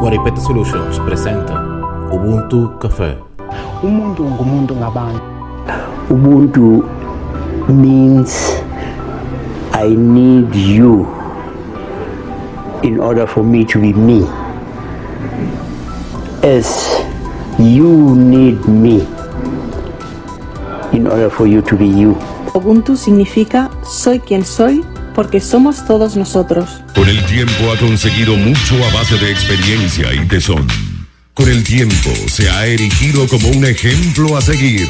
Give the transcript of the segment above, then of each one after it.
Guaripete Solutions presenta Ubuntu Café. umuntu ngumuntu ngabantu. Ubuntu means i need you in order for me to be me. As you need me in order for you to be you Ubuntu significa soy quien soy porque somos todos nosotros. Con el tiempo ha conseguido mucho a base de experiencia y tesón. Con el tiempo se ha erigido como un ejemplo a seguir.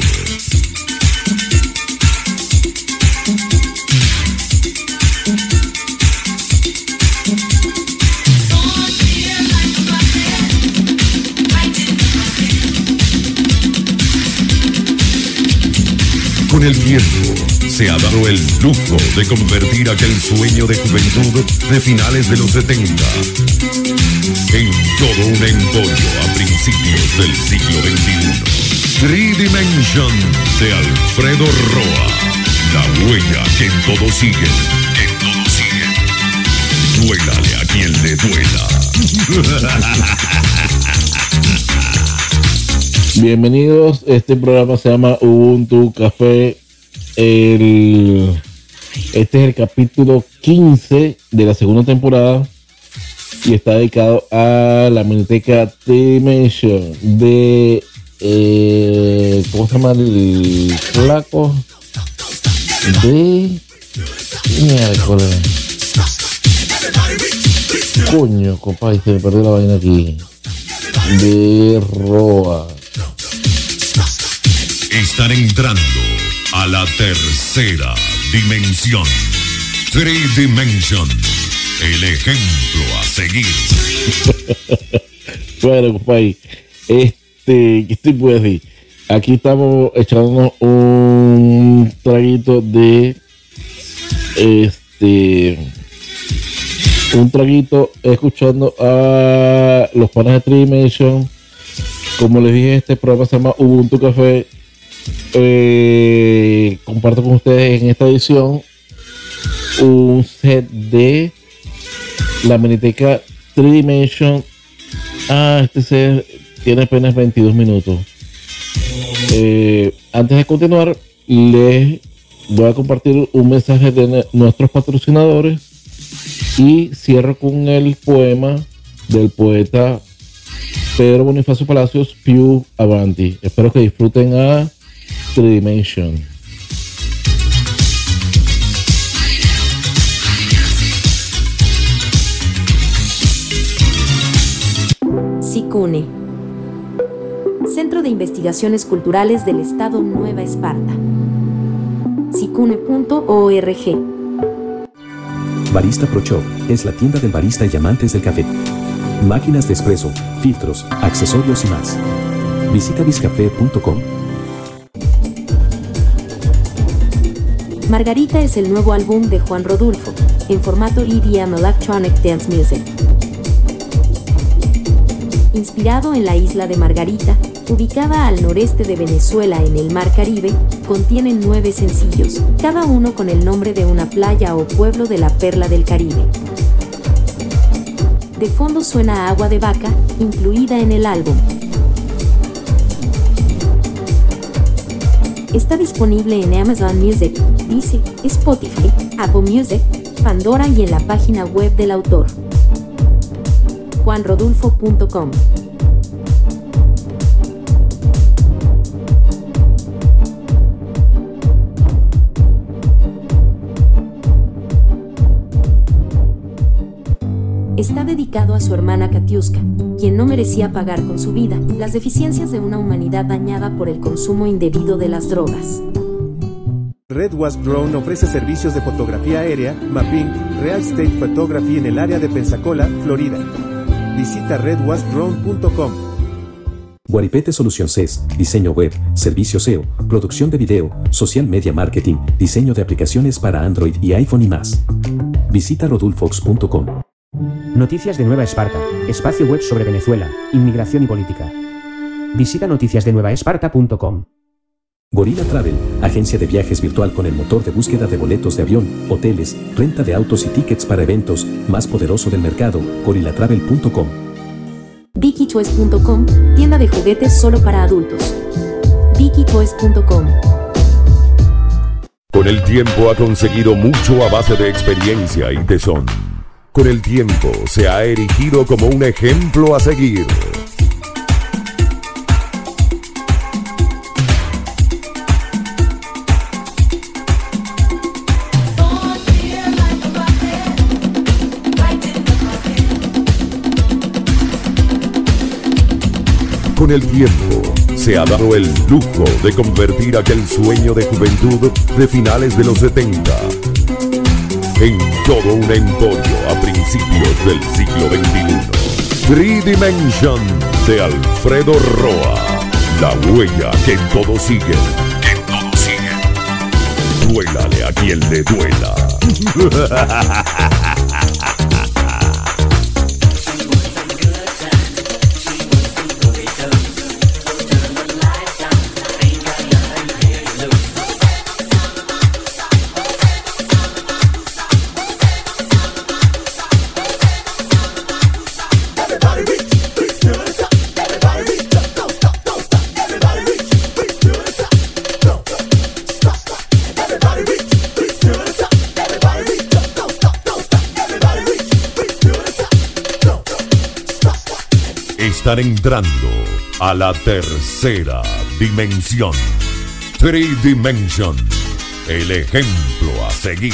El tiempo se ha dado el lujo de convertir aquel sueño de juventud de finales de los 70 en todo un emporio a principios del siglo XXI. Three Dimension de Alfredo Roa. La huella que en todo sigue, en todo sigue. Duélale a quien le duela. Bienvenidos, este programa se llama Ubuntu Café. Este es el capítulo 15 de la segunda temporada y está dedicado a la Miniteca Dimension de eh, ¿cómo se llama el flaco? De miércoles. Coño, compadre, se me perdió la vaina aquí. De Roa. Están entrando a la tercera dimensión. Three Dimension. El ejemplo a seguir. Bueno, compadre, este, ¿qué te puedo decir? Aquí estamos echándonos un traguito de este un traguito escuchando a los panas de Tridimension. Como les dije, este programa se llama Ubuntu Café. Eh, comparto con ustedes en esta edición un set de la Miniteca 3Dimension. Ah, este set tiene apenas 22 minutos. Eh, antes de continuar, les voy a compartir un mensaje de nuestros patrocinadores y cierro con el poema del poeta Pedro Bonifacio Palacios, Piu Avanti. Espero que disfruten a 3Dimension. SICUNE, Centro de Investigaciones Culturales del Estado Nueva Esparta. sicune.org. Barista Pro Shop es la tienda del barista y amantes del café. Máquinas de espresso, filtros, accesorios y más. Visita biscafé.com. Margarita es el nuevo álbum de Juan Rodulfo, en formato EDM Electronic Dance Music. Inspirado en la isla de Margarita, ubicada al noreste de Venezuela en el Mar Caribe, contiene nueve sencillos, cada uno con el nombre de una playa o pueblo de la perla del Caribe. De fondo suena Agua de Vaca, incluida en el álbum. Está disponible en Amazon Music, Deezer, Spotify, Apple Music, Pandora y en la página web del autor. juanrodulfo.com dedicado a su hermana Katiuska, quien no merecía pagar con su vida las deficiencias de una humanidad dañada por el consumo indebido de las drogas. Red Wasp Drone ofrece servicios de fotografía aérea, mapping, real estate photography en el área de Pensacola, Florida. Visita redwaspdrone.com. Guaripete Solución CES, diseño web, servicio SEO, producción de video, social media marketing, diseño de aplicaciones para Android y iPhone y más. Visita rodulfox.com. Noticias de Nueva Esparta, espacio web sobre Venezuela, inmigración y política. Visita noticiasdenuevaesparta.com. Gorilla Travel, agencia de viajes virtual con el motor de búsqueda de boletos de avión, hoteles, renta de autos y tickets para eventos, más poderoso del mercado, gorillatravel.com. VickyToys.com, tienda de juguetes solo para adultos. VickyToys.com. Con el tiempo ha conseguido mucho a base de experiencia y tesón. Con el tiempo se ha erigido como un ejemplo a seguir. Con el tiempo se ha dado el lujo de convertir aquel sueño de juventud de finales de los 70 en todo un emporio a principios del siglo XXI. Three Dimension de Alfredo Roa. La huella que todo sigue. Que todo sigue. Duélale a quien le duela. Están entrando a la tercera dimensión. Three Dimension. El ejemplo a seguir.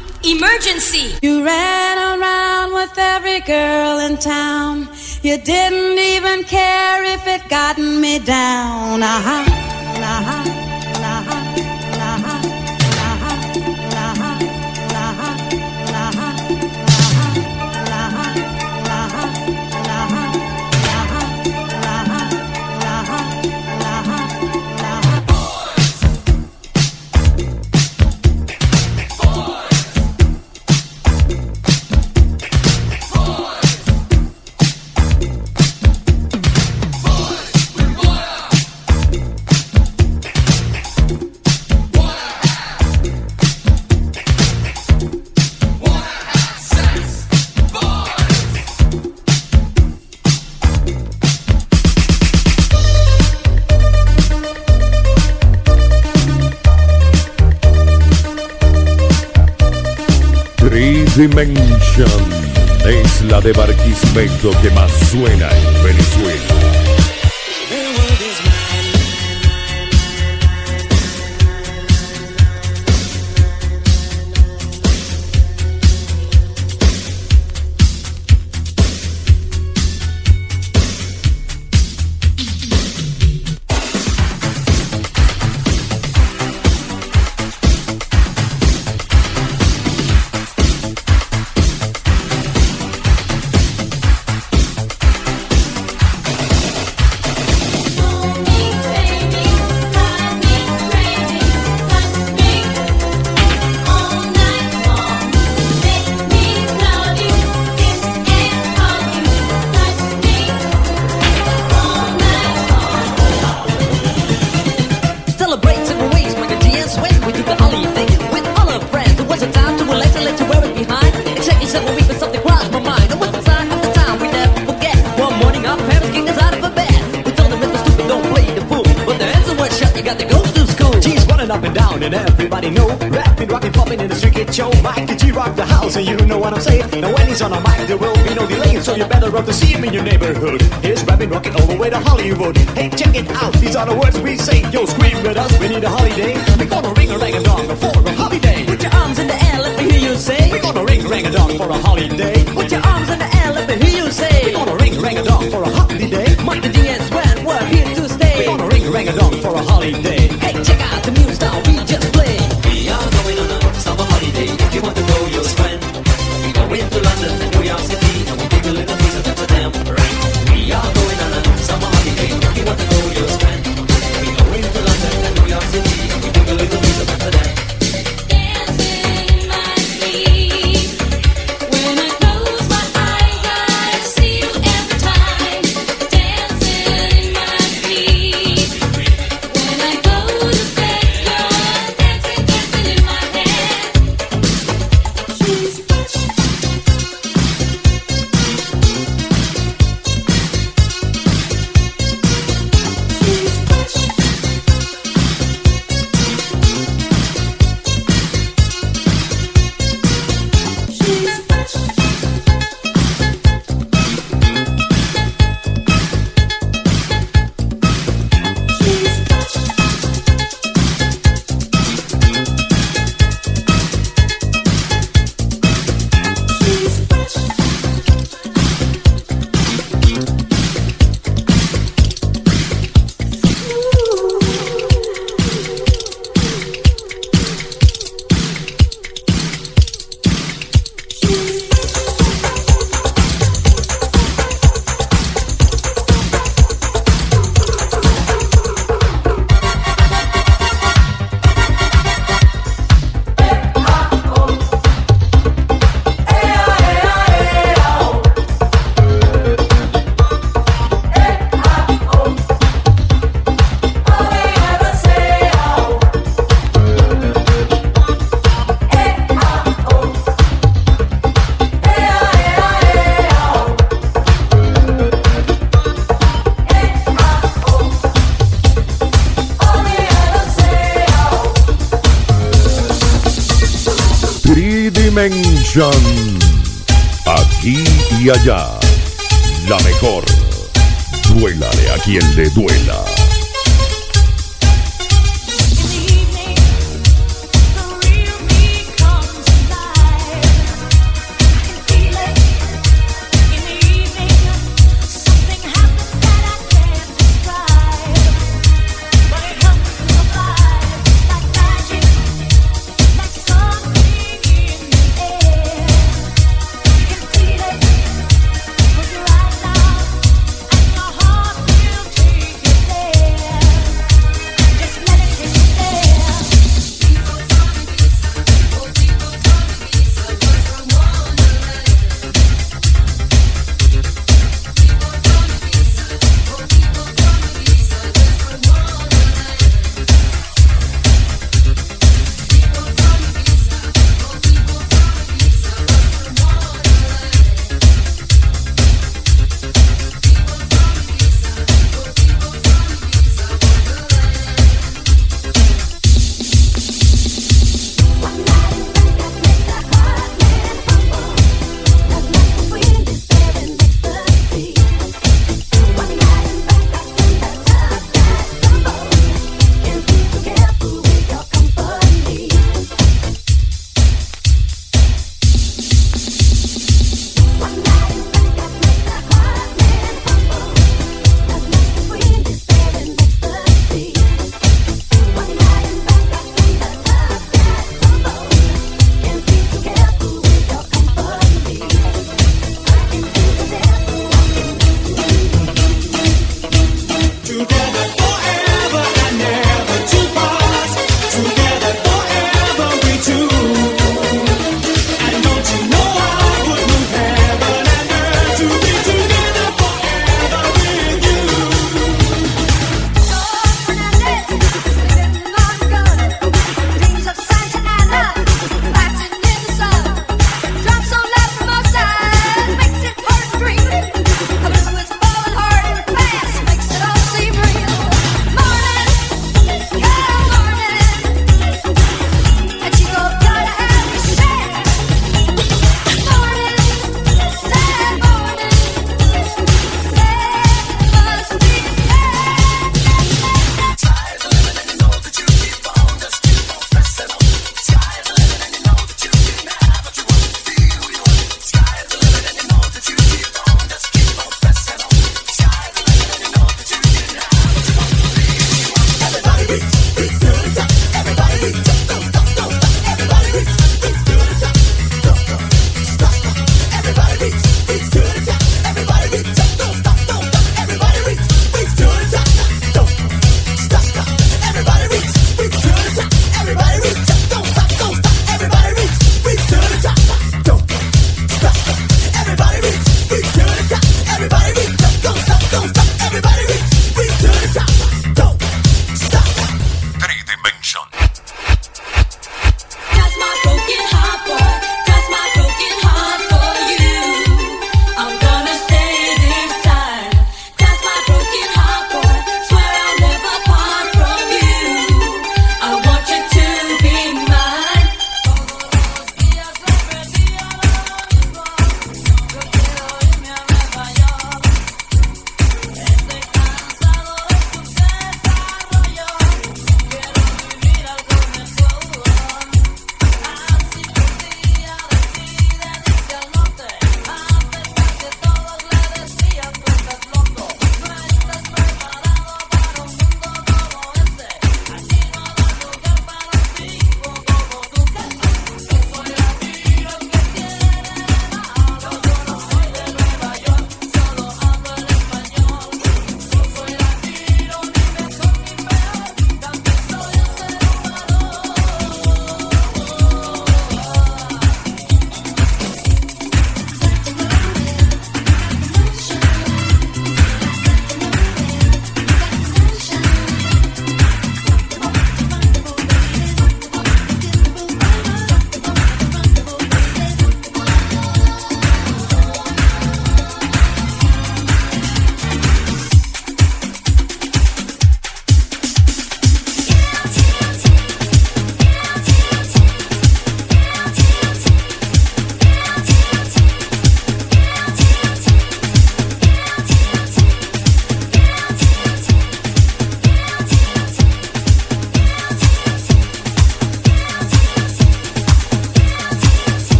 Emergency. You ran around with every girl in town. You didn't even care if it gotten me down. Uh-huh. Dimension es la de Barquisimeto que más suena en Venezuela. Everybody know. Rapping, rocking, popping in the street kid show. Mike G rock the house? And you know what I'm saying. Now when he's on a mic there will be no delay. So you better run to see him in your neighborhood. He's rapping, rocking all the way to Hollywood. Hey check it out, these are the words we say. Yo scream with us, we need a holiday. We're gonna ring a rang a dong for a holiday. Put your arms in the air, let me hear you say. We're gonna ring a rang a dong for a holiday. Put your arms in the air, Station. Aquí y allá. La mejor. Duélale a quien le duela.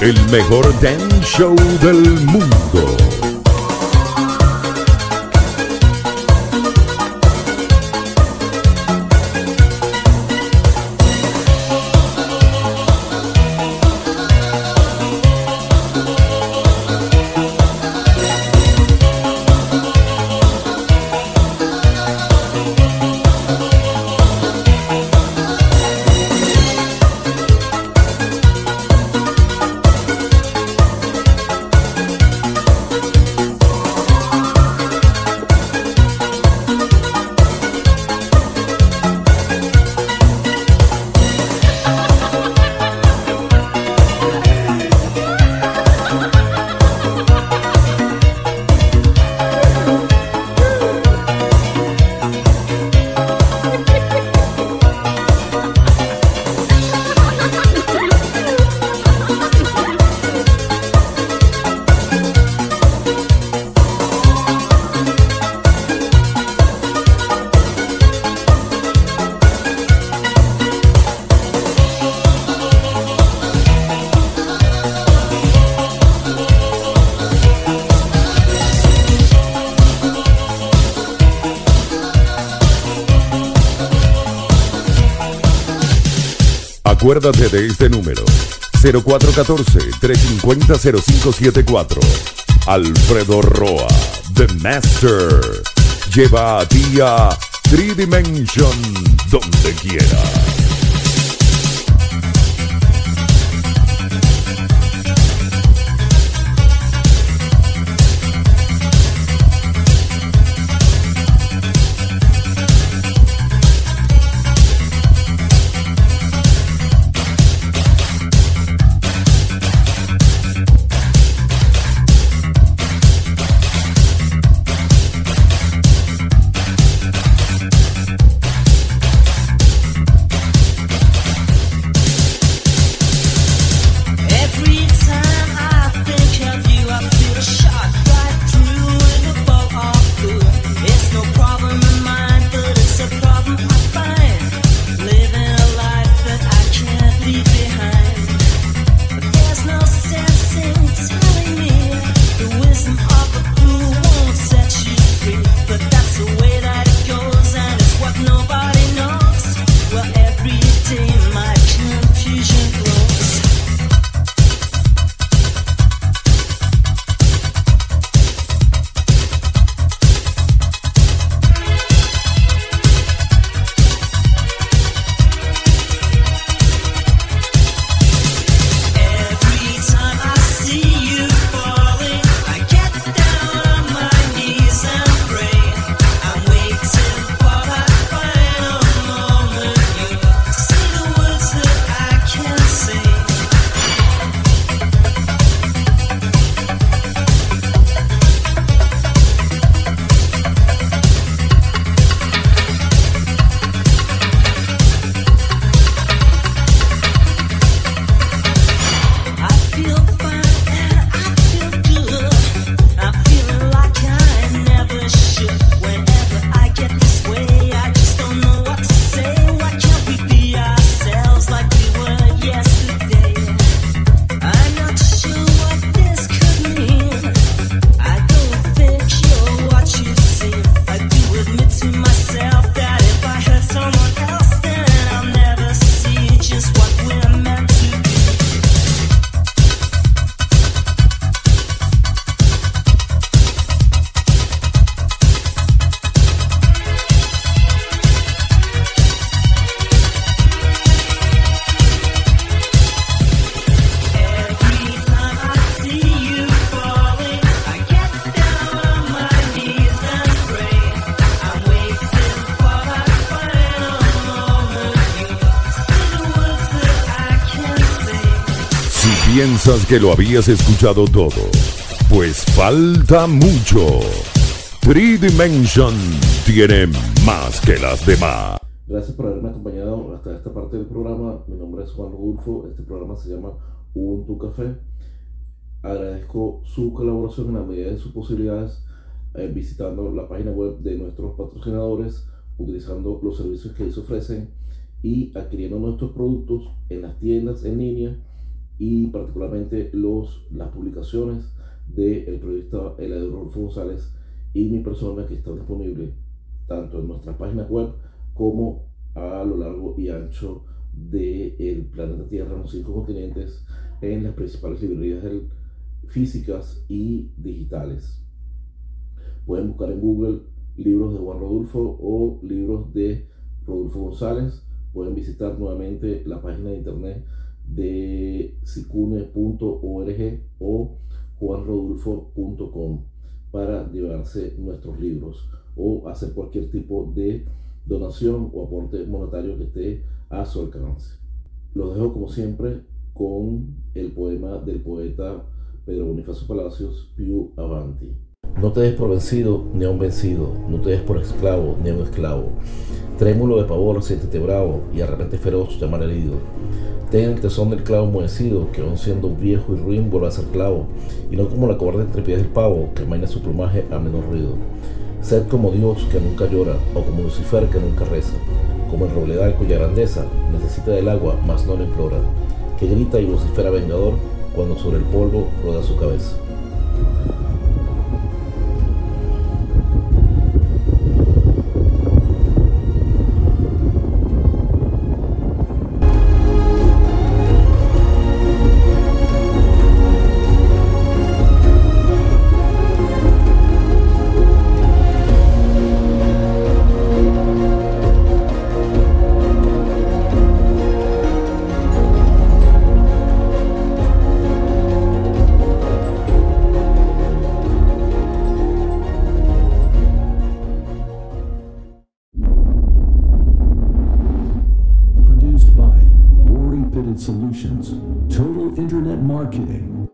El mejor dance show del mundo. Acuérdate de este número. 0414-350-0574. Alfredo Roa, The Master. Lleva a ti a Tridimension donde quieras. Piensas que lo habías escuchado todo. Pues falta mucho. Three Dimension tiene más que las demás. Gracias por haberme acompañado hasta esta parte del programa. Mi nombre es Juan Rodolfo. Este programa se llama Ubuntu Café. Agradezco su colaboración en la medida de sus posibilidades eh, visitando la página web de nuestros patrocinadores, utilizando los servicios que ellos ofrecen y adquiriendo nuestros productos en las tiendas en línea y particularmente los, las publicaciones del periodista Eladio González y mi persona que está disponible tanto en nuestras páginas web como a lo largo y ancho del planeta Tierra, en los cinco continentes, en las principales librerías del, físicas y digitales. Pueden buscar en Google libros de Juan Rodolfo o libros de Rodolfo González. Pueden visitar nuevamente la página de internet de sicune.org o juanrodulfo.com para llevarse nuestros libros o hacer cualquier tipo de donación o aporte monetario que esté a su alcance. Los dejo como siempre con el poema del poeta Pedro Bonifacio Palacios, Piu Avanti. No te des por vencido ni a un vencido, no te des por esclavo ni a un esclavo. Trémulo de pavor, siéntete bravo y a repente feroz llamar herido. Ten el tesón del clavo enmohecido, que aun siendo viejo y ruin vuelve a ser clavo, y no como la cobarde entre pies del pavo, que amaina su plumaje a menor ruido. Sed como Dios que nunca llora, o como Lucifer que nunca reza, como el robledal cuya grandeza necesita del agua, mas no le implora, que grita y vocifera vengador cuando sobre el polvo roda su cabeza.